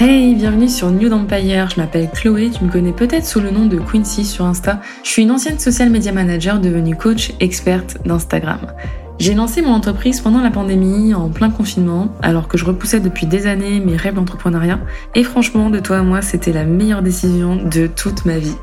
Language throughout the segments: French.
Hey, bienvenue sur New. Je m'appelle Chloé, tu me connais peut-être sous le nom de Quincy sur Insta. Je suis une ancienne social media manager devenue coach experte d'Instagram. J'ai lancé mon entreprise pendant la pandémie, en plein confinement, alors que je repoussais depuis des années mes rêves d'entrepreneuriat. Et franchement, de toi à moi, c'était la meilleure décision de toute ma vie.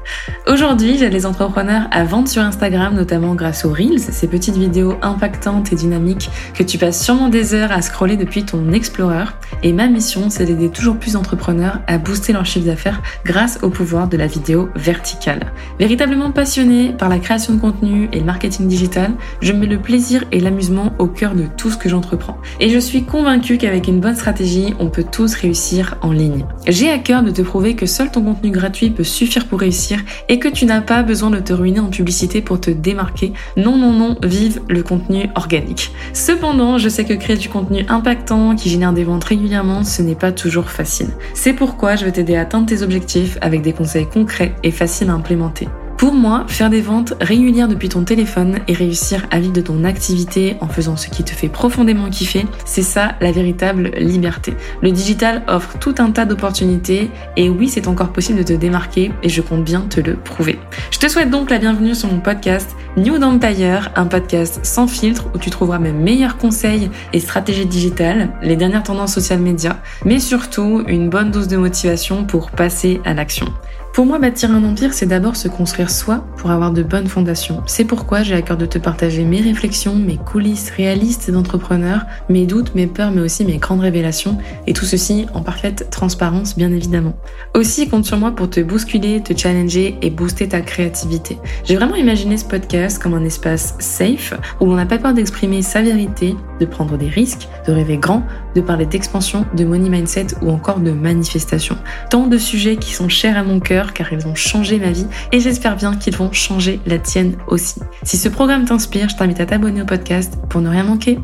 Aujourd'hui, j'aide les entrepreneurs à vendre sur Instagram, notamment grâce aux Reels, ces petites vidéos impactantes et dynamiques que tu passes sûrement des heures à scroller depuis ton Explorer. Et ma mission, c'est d'aider toujours plus d'entrepreneurs à booster leur chiffre d'affaires grâce au pouvoir de la vidéo verticale. Véritablement passionné par la création de contenu et le marketing digital, je mets le plaisir et l'amusement au cœur de tout ce que j'entreprends. Et je suis convaincue qu'avec une bonne stratégie, on peut tous réussir en ligne. J'ai à cœur de te prouver que seul ton contenu gratuit peut suffire pour réussir et que tu n'as pas besoin de te ruiner en publicité pour te démarquer. Non, non, non, vive le contenu organique. Cependant, je sais que créer du contenu impactant qui génère des ventes régulièrement, ce n'est pas toujours facile. C'est pourquoi je vais t'aider à atteindre tes objectifs avec des conseils concrets et faciles à implémenter. Pour moi, faire des ventes régulières depuis ton téléphone et réussir à vivre de ton activité en faisant ce qui te fait profondément kiffer, c'est ça la véritable liberté. Le digital offre tout un tas d'opportunités et oui, c'est encore possible de te démarquer et je compte bien te le prouver. Je te souhaite donc la bienvenue sur mon podcast New Empire, un podcast sans filtre où tu trouveras mes meilleurs conseils et stratégies digitales, les dernières tendances social media, mais surtout une bonne dose de motivation pour passer à l'action. Pour moi, bâtir un empire, c'est d'abord se construire soi pour avoir de bonnes fondations. C'est pourquoi j'ai à cœur de te partager mes réflexions, mes coulisses réalistes d'entrepreneur, mes doutes, mes peurs, mais aussi mes grandes révélations, et tout ceci en parfaite transparence, bien évidemment. Aussi, compte sur moi pour te bousculer, te challenger et booster ta créativité. J'ai vraiment imaginé ce podcast comme un espace safe où l'on n'a pas peur d'exprimer sa vérité, de prendre des risques, de rêver grand, de parler d'expansion, de money mindset ou encore de manifestation. Tant de sujets qui sont chers à mon cœur car ils ont changé ma vie et j'espère bien qu'ils vont changer la tienne aussi. Si ce programme t'inspire, je t'invite à t'abonner au podcast pour ne rien manquer.